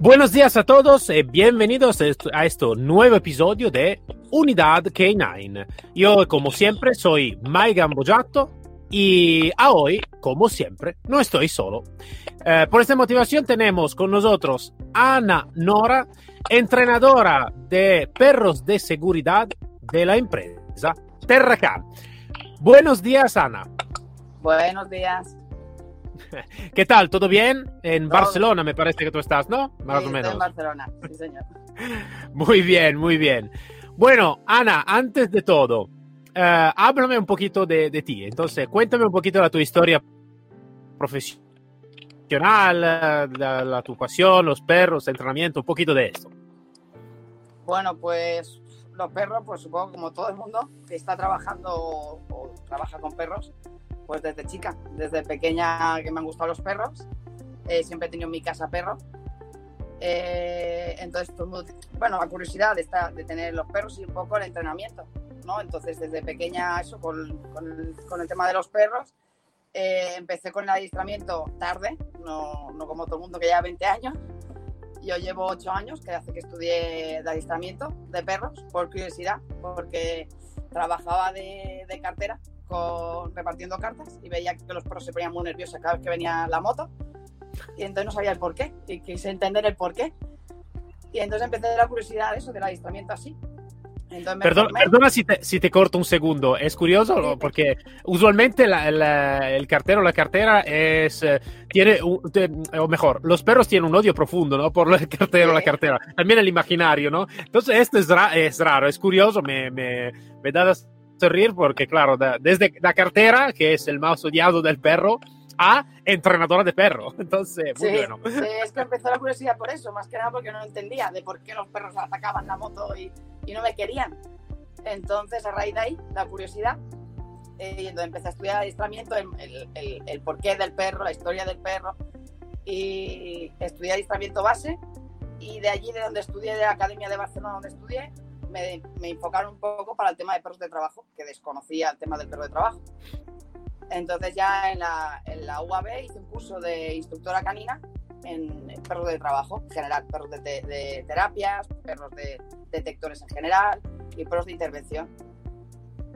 Buenos días a todos y bienvenidos a este nuevo episodio de Unidad K9. Yo, como siempre, soy Maigan Bojato y a hoy, como siempre, no estoy solo. Eh, por esta motivación tenemos con nosotros Ana Nora, entrenadora de perros de seguridad de la empresa Terracan. Buenos días, Ana. Buenos días. ¿Qué tal? ¿Todo bien? En Barcelona me parece que tú estás, ¿no? Más o menos. en Barcelona, sí, señor. Muy bien, muy bien. Bueno, Ana, antes de todo, uh, háblame un poquito de, de, ti. Entonces, cuéntame un poquito de tu historia profesional, la, la, tu pasión, los perros, entrenamiento, un poquito de eso. Bueno, pues los perros, pues supongo como todo el mundo que está trabajando o trabaja con perros, pues desde chica, desde pequeña que me han gustado los perros, eh, siempre he tenido en mi casa perro. Eh, entonces, pues, bueno, la curiosidad de, de tener los perros y un poco el entrenamiento, ¿no? Entonces, desde pequeña, eso, con, con, el, tema de los perros, eh, empecé con el adiestramiento tarde, no, no, como todo el mundo que lleva 20 años. Yo llevo 8 años que hace que estudié de adiestramiento de perros, por curiosidad, porque trabajaba de, de cartera repartiendo cartas y veía que los perros se ponían muy nerviosos cada vez que venía la moto. Y entonces no sabía el por qué. Y quise entender el por qué. Y entonces empecé la curiosidad de eso, del adiestramiento así. perdona si te, si te, corto un segundo. Es curioso porque usualmente el cartero o la cartera es, eh, tiene, o mejor, los perros tienen un odio profundo ¿no? por el cartero o la cartera. También el imaginario, ¿no? Entonces esto es, es raro, es curioso, me, me, me da reír porque, claro, desde la cartera, que es el más odiado del perro, a entrenadora de perro. Entonces, muy bueno. Sí, es que empezó la curiosidad por eso, más que nada porque no entendía de por qué los perros atacaban la moto y, y no me querían. Entonces, a raíz de ahí, la curiosidad, eh, y entonces empecé a estudiar adiestramiento, el, el, el, porqué del perro, la historia del perro, y estudié adiestramiento base, y de allí, de donde estudié, de la Academia de Barcelona, donde estudié, me, enfocaron un poco para el tema de perros de trabajo, que desconocía el tema del perro de trabajo. Entonces ya en la, en la UAB hice un curso de instructora canina en perros de trabajo, en general, perros de, terapias, perros de detectores en general y perros de intervención.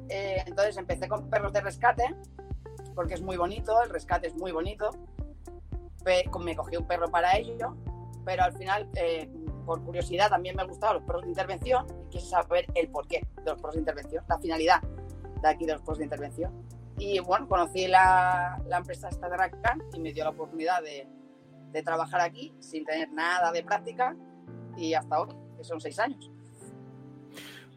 Eh, entonces empecé con perros de rescate, porque es muy bonito, el rescate es muy bonito. Me cogí un perro para ello, pero al final eh, por curiosidad también me gustaban los perros de intervención y quise saber el porqué de los perros de intervención, la finalidad de aquí de los perros de intervención. Y bueno, conocí la, la empresa esta de Rakan y me dio la oportunidad de, de, trabajar aquí sin tener nada de práctica y hasta hoy, que son seis años.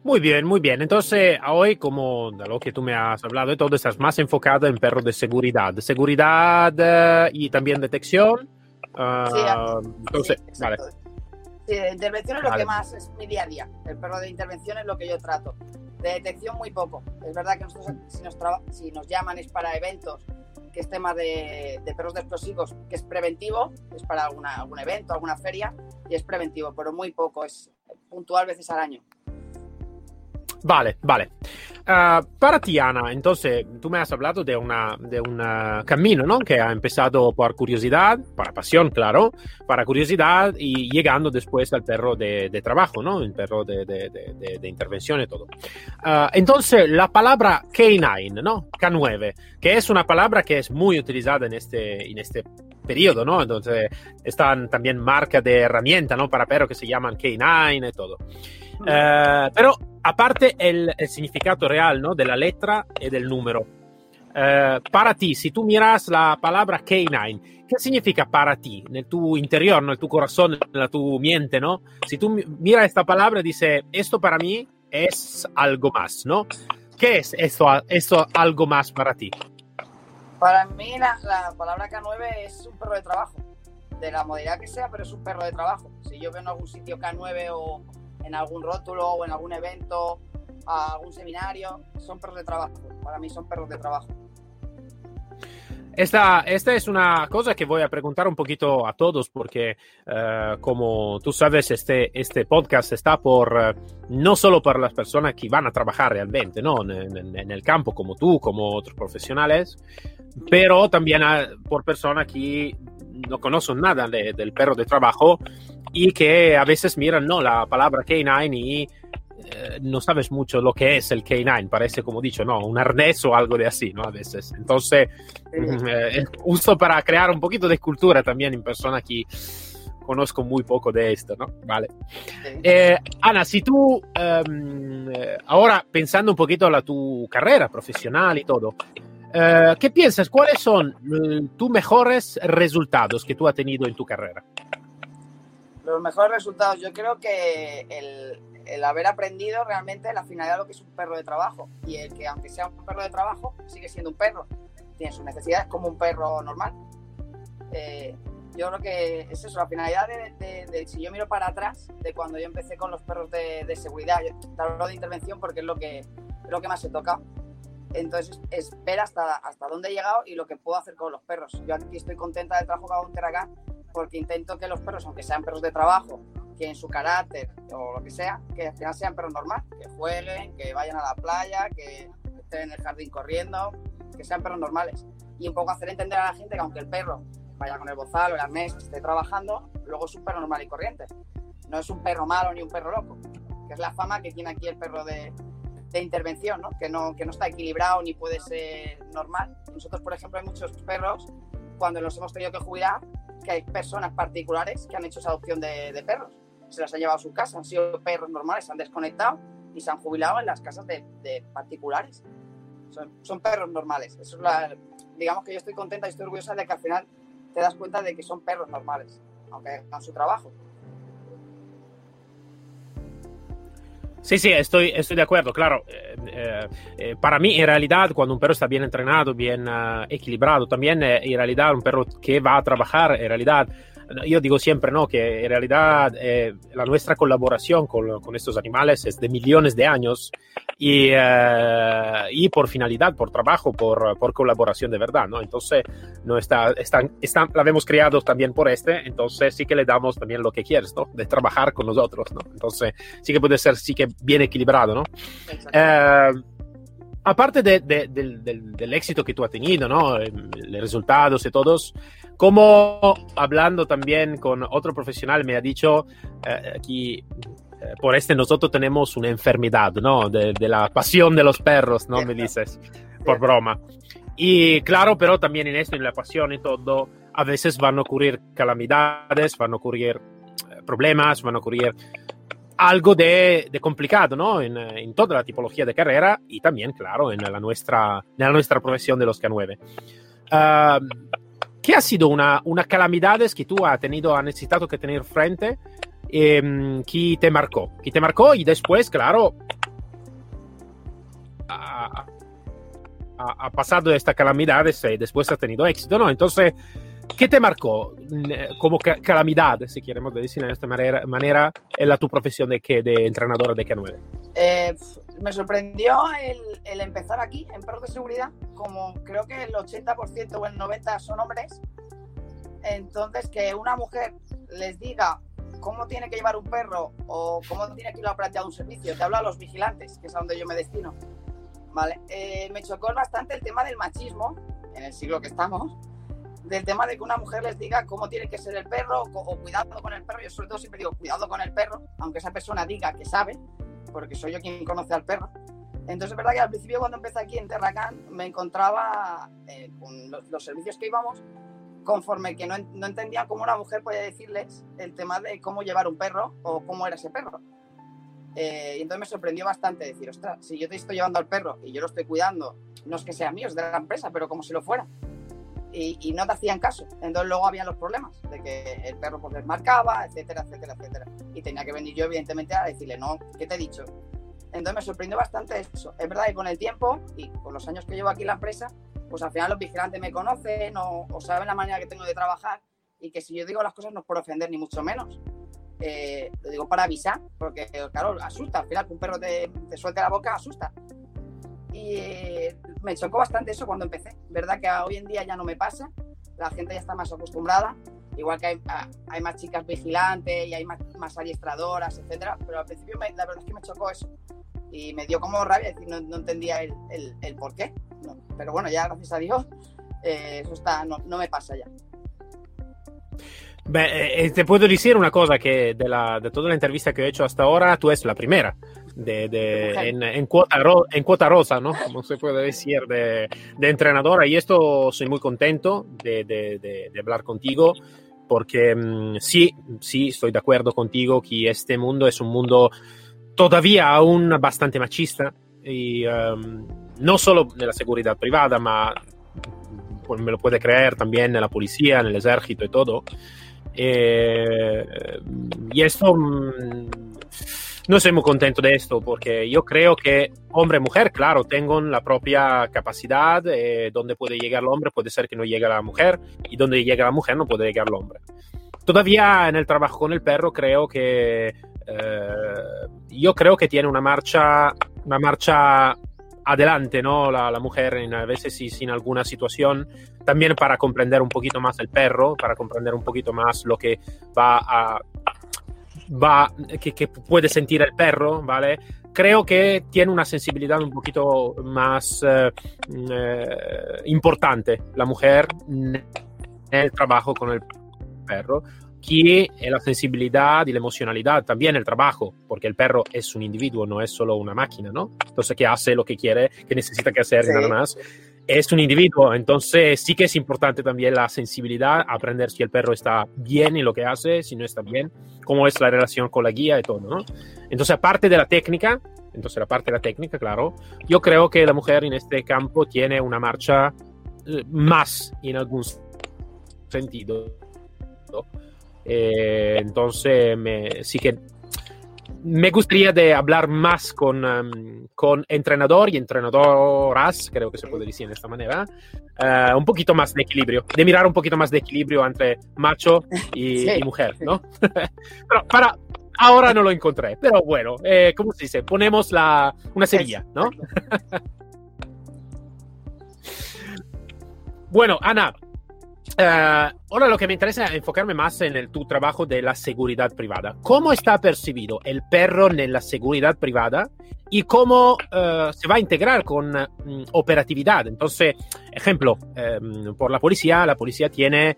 Muy bien, muy bien. Entonces, hoy, como de lo que tú me has hablado todo, estás más enfocado en perros de seguridad. Seguridad eh, y también detección. Uh, sí, entonces, sí, vale. Sí, de intervención es lo que más es mi día a día. El perro de intervención es lo que yo trato. De detección muy poco. Es verdad que nosotros si nos, si nos llaman es para eventos, que es tema de, perros de explosivos, que es preventivo, es para alguna, algún evento, alguna feria, y es preventivo, pero muy poco, es puntual veces al año. Vale, vale. Uh, para ti, Ana, entonces tú me has hablado de, una, de un uh, camino, ¿no? Que ha empezado por curiosidad, por pasión, claro, para curiosidad y llegando después al perro de, de trabajo, ¿no? El perro de, de, de intervención y todo. Uh, entonces, la palabra K9, ¿no? K9, que es una palabra que es muy utilizada en este, en este periodo, ¿no? Entonces, están también marcas de herramienta, ¿no? Para perros que se llaman K9 y todo. Uh, pero aparte el, significado real ¿no? de la letra y del número, uh, para ti, si tú miras la palabra K9, ¿qué significa para ti? En tu interior, en tu corazón, en tu mente, ¿no? Si tú miras esta palabra, dice, esto para mí es algo más, ¿no? ¿Qué es esto, esto algo más para ti? Para mí la, la palabra K9 es un perro de trabajo. de la modalidad que sea, pero es un perro de trabajo. Si yo veo en algún sitio K9 o en algún rótulo o en algún evento, a algún seminario, son perros de trabajo. Para mí son perros de trabajo. Esta, esta es una cosa que voy a preguntar un poquito a todos porque, uh, como tú sabes, este, este podcast está por, uh, no solo para las personas que van a trabajar realmente, ¿no? En, en, en el campo, como tú, como otros profesionales, pero también por personas que no conocen nada de, del perro de trabajo y que a veces miran, ¿no? La palabra canine y eh, no sabes mucho lo que es el K9, parece como dicho, no, un arnés o algo de así, ¿no? A veces. Entonces, eh, uso para crear un poquito de cultura también en personas que conozco muy poco de esto, ¿no? Vale. Eh, Ana, si tú, um, ahora pensando un poquito en la tu carrera profesional y todo, uh, ¿qué piensas? ¿Cuáles son uh, tus mejores resultados que tú has tenido en tu carrera? Los mejores resultados, yo creo que el, el haber aprendido realmente la finalidad de lo que es un perro de trabajo. Y el que aunque sea un perro de trabajo sigue siendo un perro. Tiene sus necesidades como un perro normal. Eh, yo creo que es eso la finalidad de, de, de, si yo miro para atrás de cuando yo empecé con los perros de, de seguridad yo te hablo de intervención porque es lo que es lo que más he tocado entonces es ver hasta, hasta dónde he llegado y lo que puedo hacer con los perros yo aquí estoy contenta del trabajo que hago en Teracán porque intento que los perros aunque sean perros de trabajo que en su carácter o lo que sea, que al final sean perros normales, que jueguen, que vayan a la playa, que estén en el jardín corriendo, que sean perros normales. Y un poco hacer entender a la gente que aunque el perro vaya con el bozal o el arnés, esté trabajando, luego es un perro normal y corriente. No es un perro malo ni un perro loco, que es la fama que tiene aquí el perro de, de intervención, ¿no? Que, ¿no? que no está equilibrado ni puede ser normal. Nosotros, por ejemplo, hay muchos perros, cuando los hemos tenido que jubilar, que hay personas particulares que han hecho esa adopción de, de perros se las han llevado a su casa, han sido perros normales, se han desconectado y se han jubilado en las casas de, de particulares. Son, son, perros normales. Eso es la, digamos que yo estoy contenta y estoy orgullosa de que al final te das cuenta de que son perros normales, aunque hagan su trabajo. Sí, sí, estoy, estoy de acuerdo, claro. Eh, eh, para mí, en realidad, cuando un perro está bien entrenado, bien uh, equilibrado, también eh, en realidad un perro que va a trabajar, en realidad yo digo siempre ¿no? que en realidad eh, la nuestra colaboración con, con, estos animales es de millones de años y, eh, y por finalidad, por trabajo, por, por, colaboración de verdad. ¿no? Entonces, no está, está, está, la hemos creado también por este, entonces sí que le damos también lo que quieres, ¿no? de trabajar con nosotros. ¿no? Entonces, sí que puede ser sí que bien equilibrado. ¿no? Eh, aparte de, de, de, del, del, éxito que tú has tenido, ¿no? los resultados y todos, como hablando también con otro profesional me ha dicho eh, aquí eh, por este nosotros tenemos una enfermedad, ¿no? De, de, la pasión de los perros, ¿no? Me dices, por broma. Y claro, pero también en esto, en la pasión y todo, a veces van a ocurrir calamidades, van a ocurrir eh, problemas, van a ocurrir algo de, de complicado, ¿no? En, en, toda la tipología de carrera y también, claro, en la nuestra, en la nuestra profesión de los K9. Uh, ¿Qué ha sido una, una calamidad que tú has tenido, has necesitado que tener frente, eh, que te marcó? Que te marcó y después, claro, ha, pasado esta calamidad y después ha tenido éxito, ¿no? Entonces, ¿qué te marcó como calamidad, si queremos decir de esta manera, manera en la tu profesión de, que, de entrenadora de K9? Eh, me sorprendió el, empezar aquí en perros de seguridad, como creo que el 80% o el 90% son hombres. Entonces, que una mujer les diga cómo tiene que llevar un perro o cómo tiene que ir a plantear un servicio, te hablo a los vigilantes, que es a donde yo me destino. Vale, eh, me chocó bastante el tema del machismo en el siglo que estamos, del tema de que una mujer les diga cómo tiene que ser el perro o, o cuidado con el perro. Yo sobre todo siempre digo cuidado con el perro, aunque esa persona diga que sabe, porque soy yo quien conoce al perro. Entonces es verdad que al principio cuando empecé aquí en Terracán me encontraba eh, con los, los, servicios que íbamos conforme que no, no, entendía cómo una mujer podía decirles el tema de cómo llevar un perro o cómo era ese perro. Eh, y entonces me sorprendió bastante decir, ostras, si yo te estoy llevando al perro y yo lo estoy cuidando, no es que sea mío, es de la empresa, pero como si lo fuera. Y, y, no te hacían caso. Entonces luego habían los problemas de que el perro pues desmarcaba, etcétera, etcétera, etcétera. Y tenía que venir yo, evidentemente, a decirle, no, ¿qué te he dicho? Entonces me sorprendió bastante eso. Es verdad que con el tiempo y con los años que llevo aquí en la empresa, pues al final los vigilantes me conocen o, o saben la manera que tengo de trabajar y que si yo digo las cosas no es por ofender ni mucho menos. Eh, lo digo para avisar, porque claro, asusta. Al final que un perro te, te suelte la boca, asusta. Y eh, me chocó bastante eso cuando empecé. Verdad que hoy en día ya no me pasa, la gente ya está más acostumbrada, igual que hay, hay más chicas vigilantes y hay más, más adiestradoras, etcétera, pero al principio la verdad es que me chocó eso. Y me dio como rabia, decir, no, no entendía el, el, el por qué. No. Pero bueno, ya gracias a Dios, eh, eso está, no, no me pasa ya. Beh, eh, te puedo decir una cosa, que de, de toda la entrevista que he hecho hasta ahora, tú es la primera. De, de, en, en, cuota ro, en, cuota rosa, ¿no? Como se puede decir, de, de entrenadora. Y esto soy muy contento de, de hablar contigo, porque um, sí, sí, estoy de acuerdo contigo que este mundo es un mundo todavía aún bastante machista. Y um, no solo nella seguridad privada, ma me lo puede creer también en la policía, en el ejército y todo. Eh, y esto, mm, no estoy muy contento de esto porque yo creo que hombre y mujer, claro, tengan la propia capacidad, eh, donde puede llegar el hombre puede ser que no llegue la mujer y donde llega la mujer no puede llegar el hombre. Todavía en el trabajo con el perro creo que eh, yo creo que tiene una marcha, una marcha adelante, ¿no? La, mujer en, a veces sí, sin alguna situación, también para comprender un poquito más el perro, para comprender un poquito más lo que va a va que, que puede sentir el perro, ¿vale? Creo que tiene una sensibilidad un poquito más eh, eh, importante la mujer en el trabajo con el perro que la sensibilidad y la emocionalidad, también el trabajo, porque el perro es un individuo, no es solo una máquina, ¿no? Entonces, que hace lo que quiere, que necesita que hacer sí. nada más. Es un individuo, entonces sí que es importante también la sensibilidad, aprender si el perro está bien en lo que hace, si no está bien, cómo es la relación con la guía y todo, ¿no? Entonces, aparte de la técnica, entonces la parte de la técnica, claro, yo creo que la mujer en este campo tiene una marcha eh, más en algún sentido. Eh, entonces, me, sí que me gustaría de hablar más con, um, con entrenador y entrenadoras, creo que se puede decir de esta manera, uh, un poquito más de equilibrio, de mirar un poquito más de equilibrio entre macho y, sí. y mujer, ¿no? Pero para, ahora no lo encontré, pero bueno, eh, ¿cómo se dice? Ponemos la, una semilla, ¿no? bueno, Ana, Uh, ahora lo que me interesa es enfocarme más en el, tu trabajo de la seguridad privada. ¿Cómo está percibido el perro en la seguridad privada y cómo uh, se va a integrar con um, operatividad? Entonces, ejemplo, um, por la policía, la policía tiene,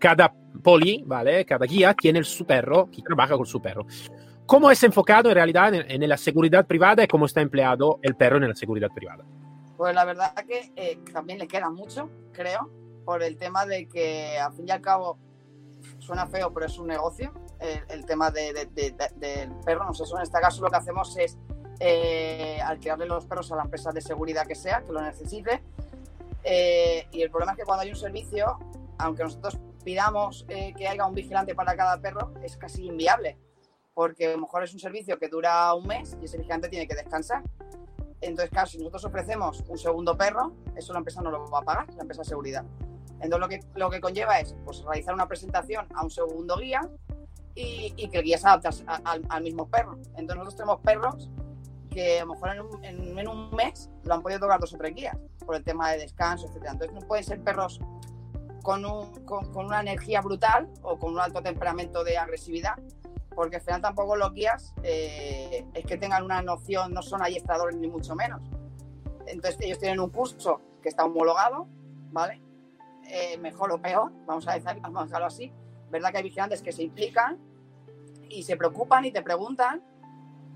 cada poli, ¿vale? Cada guía tiene su perro que trabaja con su perro. ¿Cómo es enfocado en realidad en, en la seguridad privada y cómo está empleado el perro en la seguridad privada? Pues la verdad que eh, también le queda mucho, creo por el tema de que al fin y al cabo suena feo, pero es un negocio, el, el tema de, de, de, del perro. En este caso lo que hacemos es eh, alquilarle los perros a la empresa de seguridad que sea, que lo necesite. Eh, y el problema es que cuando hay un servicio, aunque nosotros pidamos eh, que haya un vigilante para cada perro, es casi inviable, porque a lo mejor es un servicio que dura un mes y ese vigilante tiene que descansar. Entonces, claro, si nosotros ofrecemos un segundo perro, eso la empresa no lo va a pagar, la empresa de seguridad. Entonces lo que, lo que conlleva es pues, realizar una presentación a un segundo guía y, que el guía se adapte al, mismo perro. Entonces nosotros tenemos perros que a lo mejor en un, en, un, mes lo han podido tocar dos o tres guías por el tema de descanso, etc. Entonces no pueden ser perros con, un, con, una energía brutal o con un alto temperamento de agresividad, porque al final tampoco los guías eh, es que tengan una noción, no son adiestradores ni mucho menos. Entonces ellos tienen un curso que está homologado, ¿vale? Eh, mejor o peor, vamos a, decir, vamos a dejarlo así. ¿Verdad que hay vigilantes que se implican y se preocupan y te preguntan?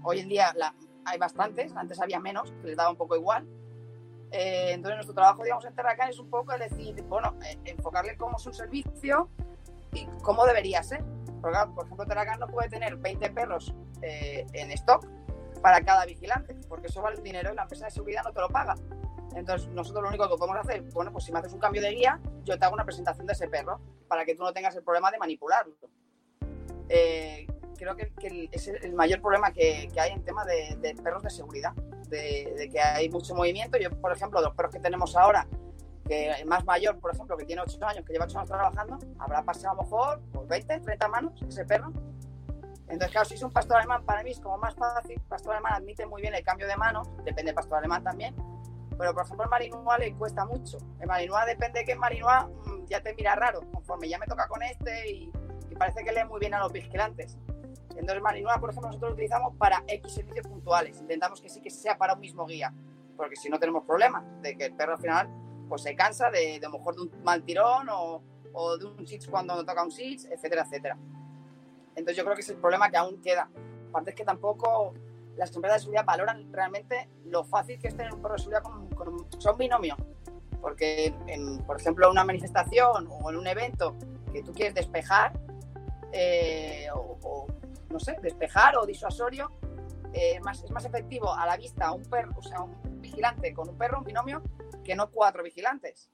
Hoy en día la, hay bastantes, antes había menos, que les daba un poco igual. Eh, entonces nuestro trabajo, digamos, en Terracan es un poco decir, bueno, eh, enfocarle cómo es un servicio y cómo debería ser. Porque, por ejemplo, Terracan no puede tener 20 perros eh, en stock para cada vigilante, porque eso vale dinero y la empresa de seguridad no te lo paga. Entonces, nosotros lo único que podemos hacer, bueno, pues si me haces un cambio de guía, yo te hago una presentación de ese perro para que tú no tengas el problema de manipularlo. Eh, creo que, que, es el mayor problema que, que hay en tema de, de, perros de seguridad, de, de, que hay mucho movimiento. Yo, por ejemplo, los perros que tenemos ahora, que el más mayor, por ejemplo, que tiene 8 años, que lleva 8 años trabajando, habrá pasado a lo mejor por 20, 30 manos ese perro. Entonces, claro, si es un pastor alemán, para mí es como más fácil. Pastor alemán admite muy bien el cambio de manos, depende del pastor alemán también. Pero, por ejemplo, el Malinois le cuesta mucho. El Malinois depende de qué Malinois mm, ya te mira raro, conforme ya me toca con este y, y parece que lee muy bien a los vigilantes. Entonces, Malinois, por ejemplo, nosotros lo utilizamos para X servicios puntuales. Intentamos que sí que sea para un mismo guía, porque si no tenemos problemas de que el perro al final pues se cansa de, de a lo mejor de un mal tirón o, o de un sitch cuando no toca un sitch, etcétera, etcétera. Entonces yo creo que es el problema que aún queda. Aparte es que tampoco las empresas de seguridad valoran realmente lo fácil que es tener un perro de seguridad con, un, binomio. Porque, por ejemplo, en una manifestación o en un evento que tú quieres despejar, eh, o, no sé, despejar o disuasorio, eh, es más efectivo a la vista un perro, o sea, un vigilante con un perro, un binomio, que no cuatro vigilantes.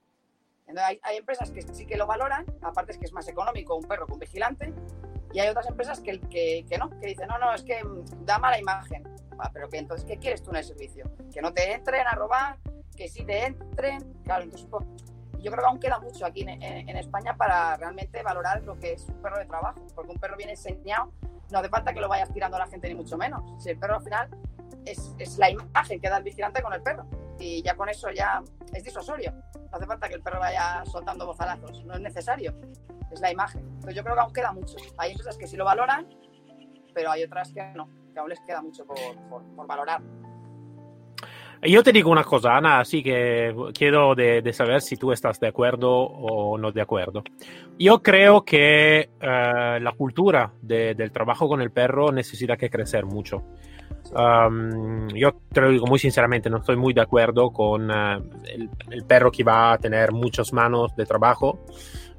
Hay, empresas que sí que lo valoran, aparte es que es más económico un perro con vigilante, y hay otras empresas que, que, que, no, que dicen, no, no, es que da mala imagen. Ah, pero que entonces, ¿qué quieres tú en el servicio? Que no te entren a robar, que sí te entren. Claro, entonces, pues, yo creo que aún queda mucho aquí en, en, en, España para realmente valorar lo que es un perro de trabajo, porque un perro bien enseñado no hace falta que lo vayas tirando a la gente ni mucho menos. Si el perro al final es, es la imagen que da el vigilante con el perro y ya con eso ya es disuasorio. No hace falta que el perro vaya soltando bozalazos, no es necesario, es la imagen. Entonces yo creo que aún queda mucho. Hay empresas que sí lo valoran, pero hay otras que no, que aún les queda mucho por, por, por valorar. Yo te digo una cosa, Ana, así que quiero de, de, saber si tú estás de acuerdo o no de acuerdo. Yo creo que uh, la cultura de, del trabajo con el perro necesita que crecer mucho. Um, yo te lo digo muy sinceramente, no estoy muy de acuerdo con uh, el, el, perro que va a tener muchas manos de trabajo.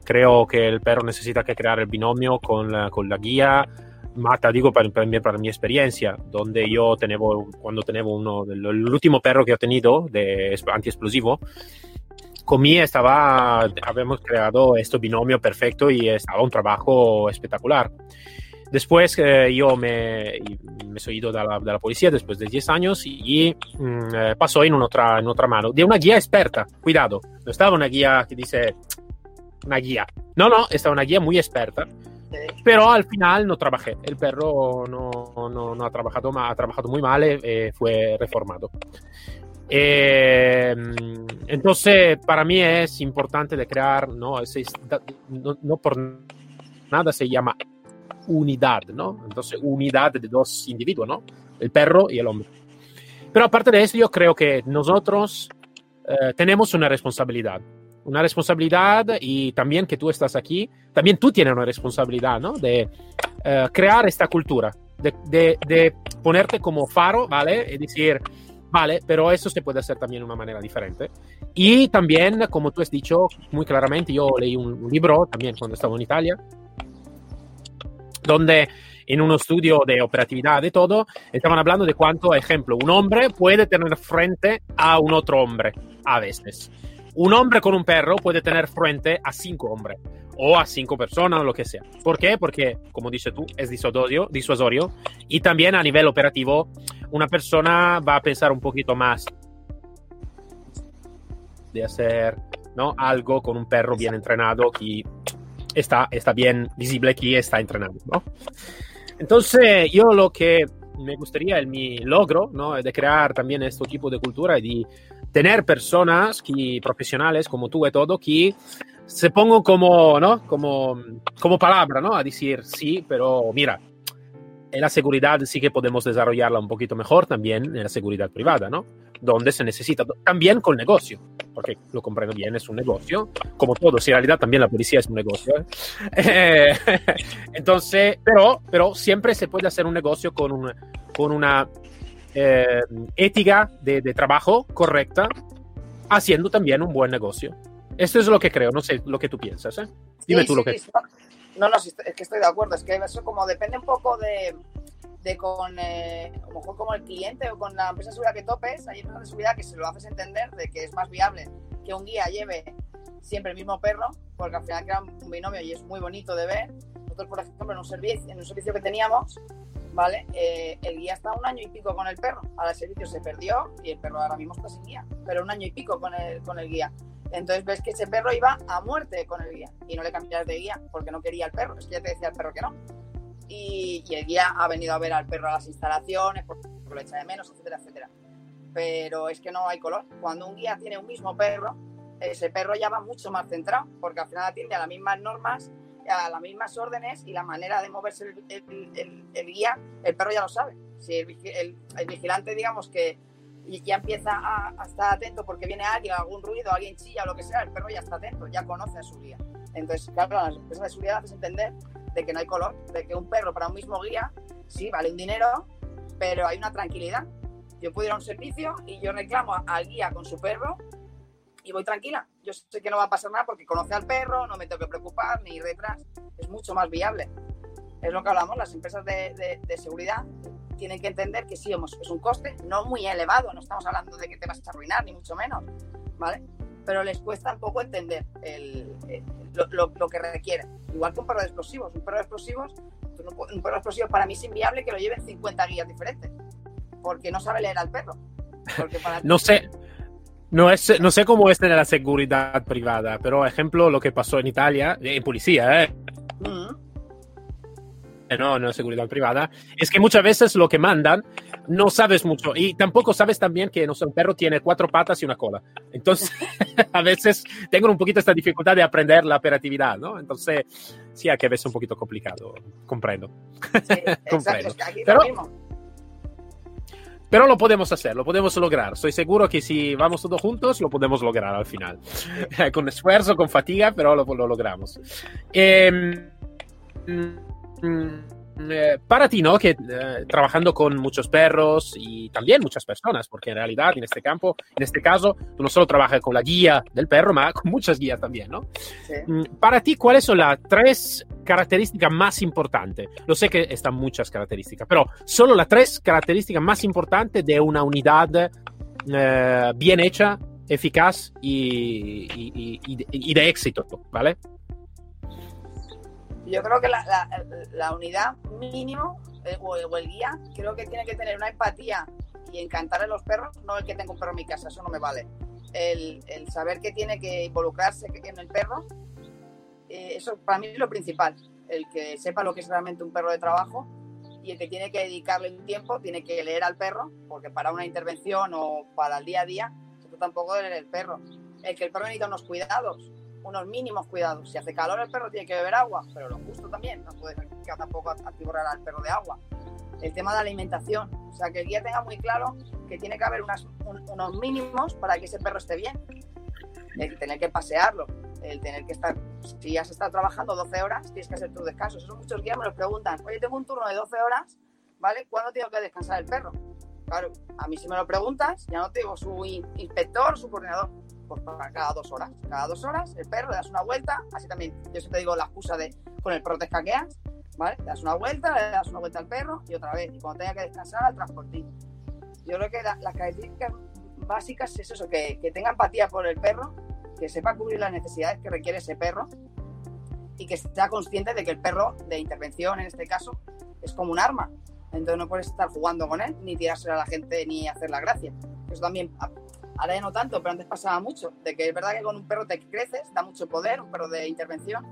Creo que el perro necesita que crear el binomio con la, con la guía. Ma te digo per, per, per, mia esperienza, donde yo tenevo, cuando tenevo uno, l'ultimo perro che ho tenido de antiexplosivo, conmigo estaba, habíamos creado este binomio perfecto y estaba un trabajo espectacular. Después eh, yo me, me soy ido de la, de la, policía después de 10 años y, mm, eh, pasó en otra, en otra mano, de una guía experta, cuidado, no estaba una guía que dice una guía, no, no, estaba una guía muy experta pero al final no trabajé. El perro no, no, no ha, trabajado, ha trabajado muy mal y eh, fue reformado. Eh, entonces, para mí es importante de crear, ¿no? No, no, por nada se llama unidad, ¿no? Entonces, unidad de dos individuos, ¿no? El perro y el hombre. Pero aparte de eso, yo creo que nosotros eh, tenemos una responsabilidad una responsabilidad y también que tú estás aquí, también tú tienes una responsabilidad, ¿no? De uh, crear esta cultura, de, de, de, ponerte como faro, ¿vale? Y decir, vale, pero eso se puede hacer también de una manera diferente. Y también, como tú has dicho muy claramente, yo leí un, un libro también cuando estaba en Italia, donde en un estudio de operatividad de todo, estaban hablando de cuánto, ejemplo, un hombre puede tener frente a un otro hombre a veces. Un hombre con un perro puede tener frente a cinco hombres o a cinco personas o lo que sea. ¿Por qué? Porque, como dices tú, es disuasorio, disuasorio y también a nivel operativo una persona va a pensar un poquito más de hacer ¿no? algo con un perro bien entrenado que está, está bien visible que está entrenado. ¿no? Entonces, yo lo que me gustaría, el, mi logro, ¿no? de crear también este tipo de cultura y de tener personas que, profesionales como tú y todo que se pongan como, ¿no? como, como palabra ¿no? a decir sí, pero mira, en la seguridad sí que podemos desarrollarla un poquito mejor también en la seguridad privada, ¿no? Donde se necesita también con negocio, porque lo comprendo bien, es un negocio, como todo, si en realidad también la policía es un negocio. ¿eh? entonces, pero, pero siempre se puede hacer un negocio con, un, con una eh, ética de, de, trabajo correcta, haciendo también un buen negocio. Esto es lo que creo, no sé lo que tú piensas. ¿eh? Dime sí, tú sí, lo que... No, no, es que estoy de acuerdo, es que eso como depende un poco de, de con, eh, a lo mejor como el cliente o con la empresa de seguridad que topes, hay empresas de seguridad que se lo haces entender de que es más viable que un guía lleve siempre el mismo perro, porque al final crea un binomio y es muy bonito de ver. Nosotros, por ejemplo, en un servicio, en un servicio que teníamos, ¿vale? Eh, el guía está un año y pico con el perro. Ahora el servicio se perdió y el perro ahora mismo está sin guía, pero un año y pico con el, con el guía. Entonces ves que ese perro iba a muerte con el guía y no le cambias de guía porque no quería el perro. Es que ya te decía el perro que no. Y, el guía ha venido a ver al perro a las instalaciones porque lo echa de menos, etcétera, etcétera. Pero es que no hay color. Cuando un guía tiene un mismo perro, ese perro ya va mucho más centrado porque al final atiende a las mismas normas, a las mismas órdenes y la manera de moverse el, el- el- el guía, el perro ya lo sabe. Si el, vigi- el- el vigilante, digamos que y ya empieza a, a estar atento porque viene alguien, algún ruido, alguien chilla o lo que sea, el perro ya está atento, ya conoce a su guía. Entonces, claro, a las empresas de seguridad haces entender de que no hay color, de que un perro para un mismo guía, sí, vale un dinero, pero hay una tranquilidad. Yo puedo ir a un servicio y yo reclamo al guía con su perro y voy tranquila. Yo sé que no va a pasar nada porque conoce al perro, no me tengo que preocupar ni ir detrás. Es mucho más viable. Es lo que hablamos, las empresas de, de- de seguridad tienen que entender que sí, es un coste no muy elevado, no estamos hablando de que te vas a arruinar, ni mucho menos, ¿vale? Pero les cuesta un poco entender el- el- lo, lo- lo que requiere. Igual que un perro de explosivos. Un perro de explosivos, un perro de explosivos para mí es inviable que lo lleven 50 guías diferentes, porque no sabe leer al perro. Porque para No sé, no, es, no sé cómo es en la seguridad privada, pero ejemplo lo que pasó en Italia, en policía, ¿eh? Mm, no, no seguridad privada, es que muchas veces lo que mandan no sabes mucho y tampoco sabes también que no sé, un perro tiene cuatro patas y una cola. Entonces, a veces tengo un poquito esta dificultad de aprender la operatividad, ¿no? Entonces, sí, a que veces es un poquito complicado, comprendo. sí, exacto, Comprendo. es que aquí es Pero-. Pero lo podemos hacer, lo podemos lograr. Estoy seguro que si vamos todos juntos, lo podemos lograr al final. con esfuerzo, con fatiga, pero lo, lo logramos. Eh, eh, para ti, ¿no? Que eh, trabajando con muchos perros y también muchas personas, porque en realidad en este campo, en este caso, tú no solo trabajas con la guía del perro, ma con muchas guías también, ¿no? Sí. Mm, Para ti, ¿cuáles son las tres características más importantes? Lo sé que están muchas características, pero solo las tres características más importantes de una unidad eh, bien hecha, eficaz y, y- y- y de éxito, ¿vale? Yo creo que la, la- unidad mínimo eh, o, el guía creo que tiene que tener una empatía y encantar a los perros, no el que tengo un perro en mi casa, eso no me vale. El, el saber que tiene que involucrarse en el perro, eh, eso para mí es lo principal. El que sepa lo que es realmente un perro de trabajo y el que tiene que dedicarle un tiempo, tiene que leer al perro, porque para una intervención o para el día a día, se trata un poco de leer el perro. El que el perro necesita unos cuidados, unos mínimos cuidados. Si hace calor el perro tiene que beber agua, pero lo justo también, no puede que tampoco atiborrar al perro de agua. El tema de alimentación, o sea, que el guía tenga muy claro que tiene que haber unas- un- unos mínimos para que ese perro esté bien. El tener que pasearlo, el tener que estar, si has estado trabajando 12 horas, tienes que hacer tus descansos. Eso muchos guías me lo preguntan, oye, tengo un turno de 12 horas, ¿vale? ¿Cuándo tengo que descansar el perro? Claro, a mí si me lo preguntas, ya no te digo su in- inspector, su coordinador, cada dos horas. Cada dos horas el perro le das una vuelta, así también yo siempre digo la excusa de con el perro te escaqueas, ¿vale? Le das una vuelta, le das una vuelta al perro y otra vez. Y cuando tenga que descansar, al transportín. Yo creo que la- las características básicas es eso, que, que tenga empatía por el perro, que sepa cubrir las necesidades que requiere ese perro y que sea consciente de que el perro de intervención, en este caso, es como un arma. Entonces no puedes estar jugando con él, ni tirárselo a la gente, ni hacer la gracia. Eso también, ahora ya no tanto, pero antes pasaba mucho, de que es verdad que con un perro te creces, da mucho poder, un perro de intervención,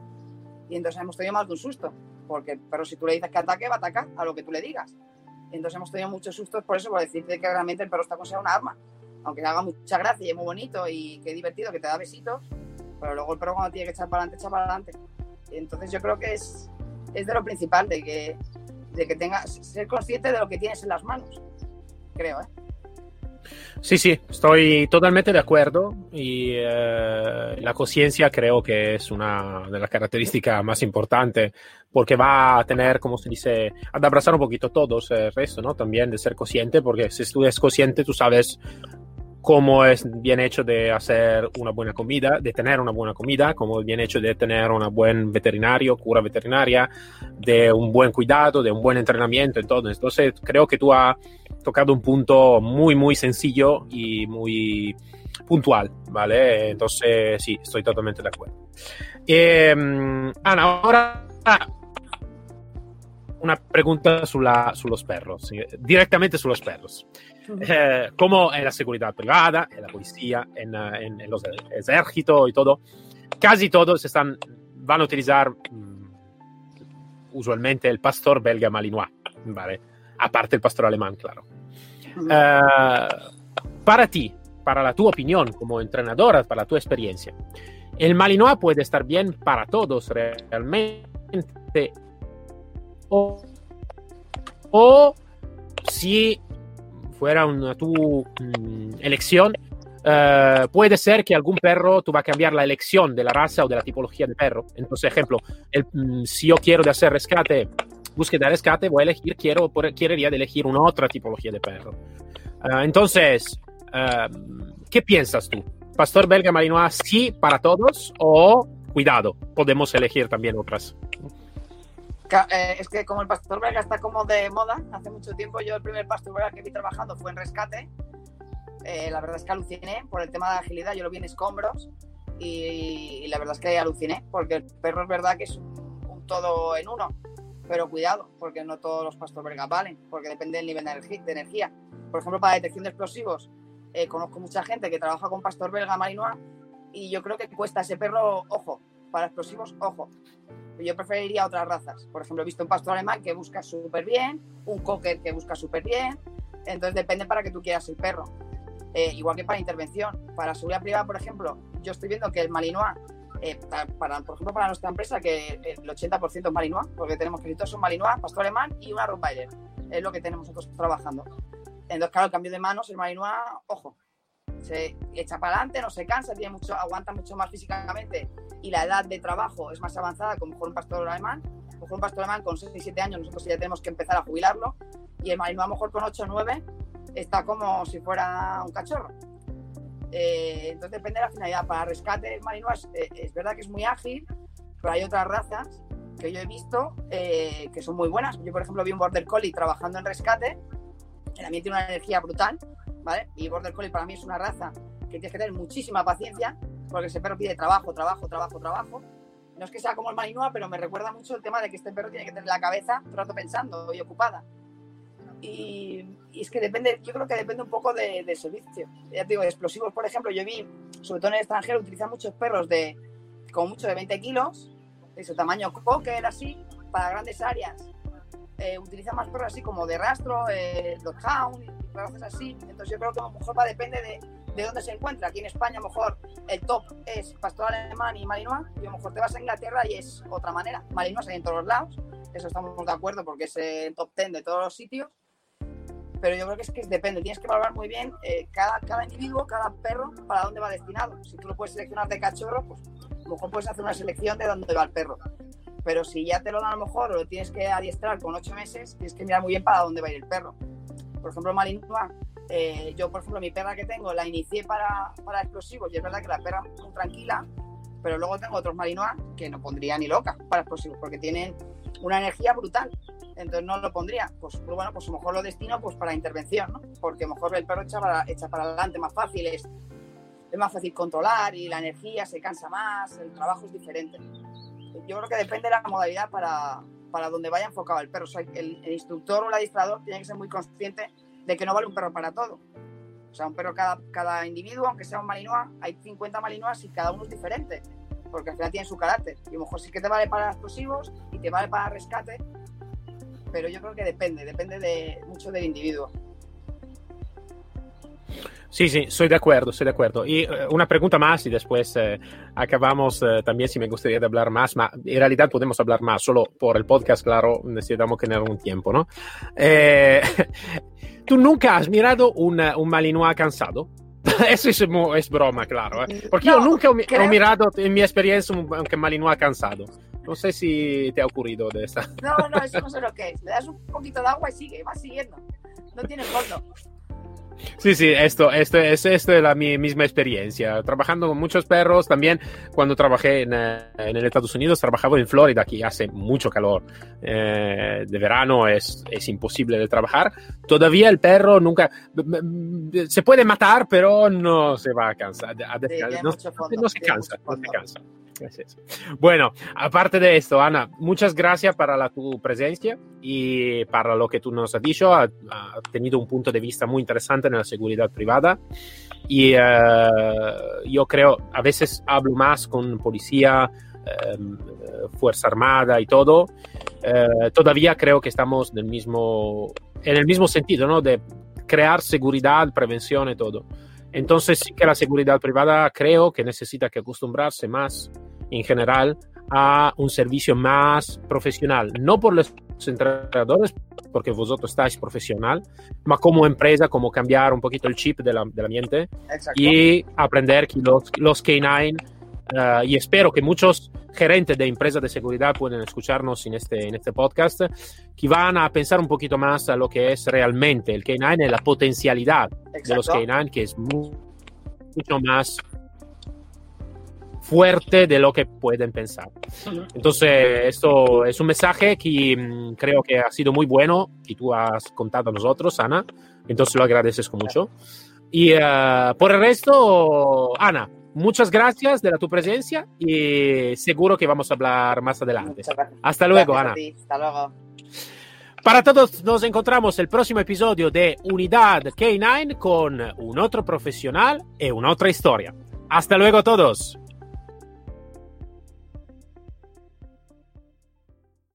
y entonces hemos tenido más de un susto, porque el perro si tú le dices que ataque, va a atacar a lo que tú le digas. Entonces hemos tenido muchos sustos por eso, por decirte que realmente el perro está considerado una arma. Aunque le haga mucha gracia y es muy bonito y qué divertido, que te da besitos, pero luego el perro cuando tiene que echar para adelante, echa para adelante. Entonces yo creo que es, es de lo principal, de que, de que tengas, ser consciente de lo que tienes en las manos. Creo, ¿eh? Sí, sí, estoy totalmente de acuerdo y eh, la conciencia creo que es una de las características más importantes porque va a tener, como se dice, a abrazar un poquito todos el resto, ¿no? También de ser consciente porque si tú eres consciente tú sabes cómo es bien hecho de hacer una buena comida, de tener una buena comida, como bien hecho de tener un buen veterinario, cura veterinaria, de un buen cuidado, de un buen entrenamiento. Entonces creo que tú has tocado un punto muy, muy sencillo y muy puntual, ¿vale? Entonces, sí, estoy totalmente de acuerdo. Eh, Ana, ahora una pregunta sulla, sullo perros, directamente sullo perros. Eh, como en la seguridad privada, en la policía, en, en, en los ejércitos y todo, casi todos están, van a utilizar um, usualmente el pastor belga malinois, ¿vale? Aparte el pastor alemán, claro. Uh, para ti, para la tu opinión como entrenadora, para tu experiencia, el malinois puede estar bien para todos realmente o, o si fuera una tu mmm, elección, uh, puede ser que algún perro tú va a cambiar la elección de la raza o de la tipología de perro. Entonces, ejemplo, el, mmm, si yo quiero de hacer rescate, búsqueda de rescate, voy a elegir, quiero, querería de elegir una otra tipología de perro. Uh, entonces, uh, ¿qué piensas tú? ¿Pastor belga malinois sí para todos o cuidado, podemos elegir también otras? Eh, es que como el pastor belga está como de moda, hace mucho tiempo yo el primer pastor belga que vi trabajando fue en rescate. Eh, la verdad es que aluciné por el tema de agilidad, yo lo vi en escombros y, y, la verdad es que aluciné porque el perro es verdad que es un, un todo en uno, pero cuidado porque no todos los pastor belgas valen, porque depende del nivel de, energía. Por ejemplo, para detección de explosivos, eh, conozco mucha gente que trabaja con pastor belga malinois y yo creo que cuesta ese perro, ojo, para explosivos, ojo, yo preferiría otras razas. Por ejemplo, he visto un pastor alemán que busca súper bien, un cocker que busca súper bien. Entonces depende para que tú quieras el perro. Eh, igual que para intervención. Para seguridad privada, por ejemplo, yo estoy viendo que el Malinois, eh, para, por ejemplo, para nuestra empresa, que el 80% es Malinois, porque tenemos que todos son Malinois, pastor alemán y una Rottweiler. Es lo que tenemos nosotros trabajando. Entonces, claro, el cambio de manos, el Malinois, ojo, se echa para adelante, no se cansa, tiene mucho, aguanta mucho más físicamente y la edad de trabajo es más avanzada como mejor un pastor alemán. A lo mejor un pastor alemán con 6 y 7 años nosotros ya tenemos que empezar a jubilarlo y el malinois a lo mejor con 8 o 9 está como si fuera un cachorro. Eh, entonces depende de la finalidad. Para rescate el malinois eh, es verdad que es muy ágil, pero hay otras razas que yo he visto eh, que son muy buenas. Yo por ejemplo vi un Border Collie trabajando en rescate, que también tiene una energía brutal, ¿vale? Y Border Collie para mí es una raza que tienes que tener muchísima paciencia porque ese perro pide trabajo, trabajo, trabajo, trabajo. No es que sea como el Malinois, pero me recuerda mucho el tema de que este perro tiene que tener la cabeza todo el rato pensando y ocupada. Y, y, es que depende, yo creo que depende un poco de, de, servicio. Ya te digo, explosivos, por ejemplo, yo vi, sobre todo en el extranjero, utilizan muchos perros de como mucho de 20 kilos, de su tamaño cocker, así, para grandes áreas. Eh, utilizan más perros así como de rastro, eh, doghound, razas así. Entonces yo creo que a lo mejor va, depende de, de dónde se encuentra. Aquí en España a lo mejor el top es pastor alemán y malinois, y a lo mejor te vas a Inglaterra y es otra manera. Malinois hay en todos los lados, eso estamos de acuerdo porque es el top 10 de todos los sitios. Pero yo creo que es que depende, tienes que valorar muy bien eh, cada, cada individuo, cada perro, para dónde va destinado. Si tú lo puedes seleccionar de cachorro, pues a lo mejor puedes hacer una selección de dónde va el perro. Pero si ya te lo dan a lo mejor o lo tienes que adiestrar con ocho meses, tienes que mirar muy bien para dónde va a ir el perro. Por ejemplo, Malinois eh, yo, por ejemplo, mi perra que tengo la inicié para, para explosivos y es verdad que la perra muy tranquila, pero luego tengo otros malinois que no pondría ni loca para explosivos porque tienen una energía brutal. Entonces no lo pondría. Pues, pues bueno, pues a lo mejor lo destino pues para intervención, ¿no? Porque a lo mejor el perro echa para, adelante más fácil, es, es más fácil controlar y la energía se cansa más, el trabajo es diferente. Yo creo que depende de la modalidad para, para donde vaya enfocado el perro. O el instructor o el adiestrador tiene que ser muy consciente de que no vale un perro para todo. O sea, un perro cada, cada individuo, aunque sea un malinois, hay 50 malinois y cada uno es diferente, porque al final tiene su carácter. Y a lo mejor sí que te vale para explosivos y te vale para rescate, pero yo creo que depende, depende de, mucho del individuo. Sí, sí, estoy de acuerdo, estoy de acuerdo. Y uh, una pregunta más y después uh, acabamos uh, también si me gustaría de hablar más, ma en realidad podemos hablar más, solo por el podcast, claro, necesitamos tener un tiempo, ¿no? Eh, ¿Tú nunca has mirado un, un Malinois cansado? Eso es, es, broma, claro. ¿eh? Porque no, yo nunca he, he, mirado en mi experiencia un, un Malinois cansado. No sé si te ha ocurrido de esa. No, no, eso no sé lo que es. Le das un poquito de agua y sigue, va siguiendo. No tiene fondo. Sí, sí, esto, esto, es, esto es la mi, misma experiencia. Trabajando con muchos perros, también cuando trabajé en, en el Estados Unidos, trabajaba en Florida, aquí hace mucho calor. Eh, de verano es, es imposible de trabajar. Todavía el perro nunca se puede matar, pero no se va a cansar. A, sí, no, no, se cansa, no se cansa. Bueno, aparte de esto, Ana, muchas gracias para la, tu presencia y para lo que tú nos has dicho. Ha, ha tenido un punto de vista muy interesante en la seguridad privada y uh, yo creo, a veces hablo más con policía, um, Fuerza Armada y todo. Uh, todavía creo que estamos en el mismo, en el mismo sentido, ¿no? De crear seguridad, prevención y todo. Entonces sí que la seguridad privada creo que necesita que acostumbrarse más en general a un servicio más profesional, no por los entrenadores, porque vosotros estáis profesional, ma como empresa, como cambiar un poquito el chip de la, del ambiente Exacto. y aprender que los, los K9, uh, y espero que muchos gerentes de empresas de seguridad pueden escucharnos en este, en este podcast, que van a pensar un poquito más a lo que es realmente el K9 y la potencialidad Exacto. de los K9, que es muy, mucho más fuerte de lo que pueden pensar. Entonces, esto es un mensaje que mm, creo que ha sido muy bueno y tú has contado a nosotros, Ana. Entonces lo agradeces con mucho. Y eh, por el resto, Ana, muchas gracias de la, tu presencia y seguro que vamos a hablar más adelante. Hasta luego, Ana. Hasta luego. Para todos nos encontramos el próximo episodio de Unidad K9 con un otro profesional y una otra historia. Hasta luego a todos.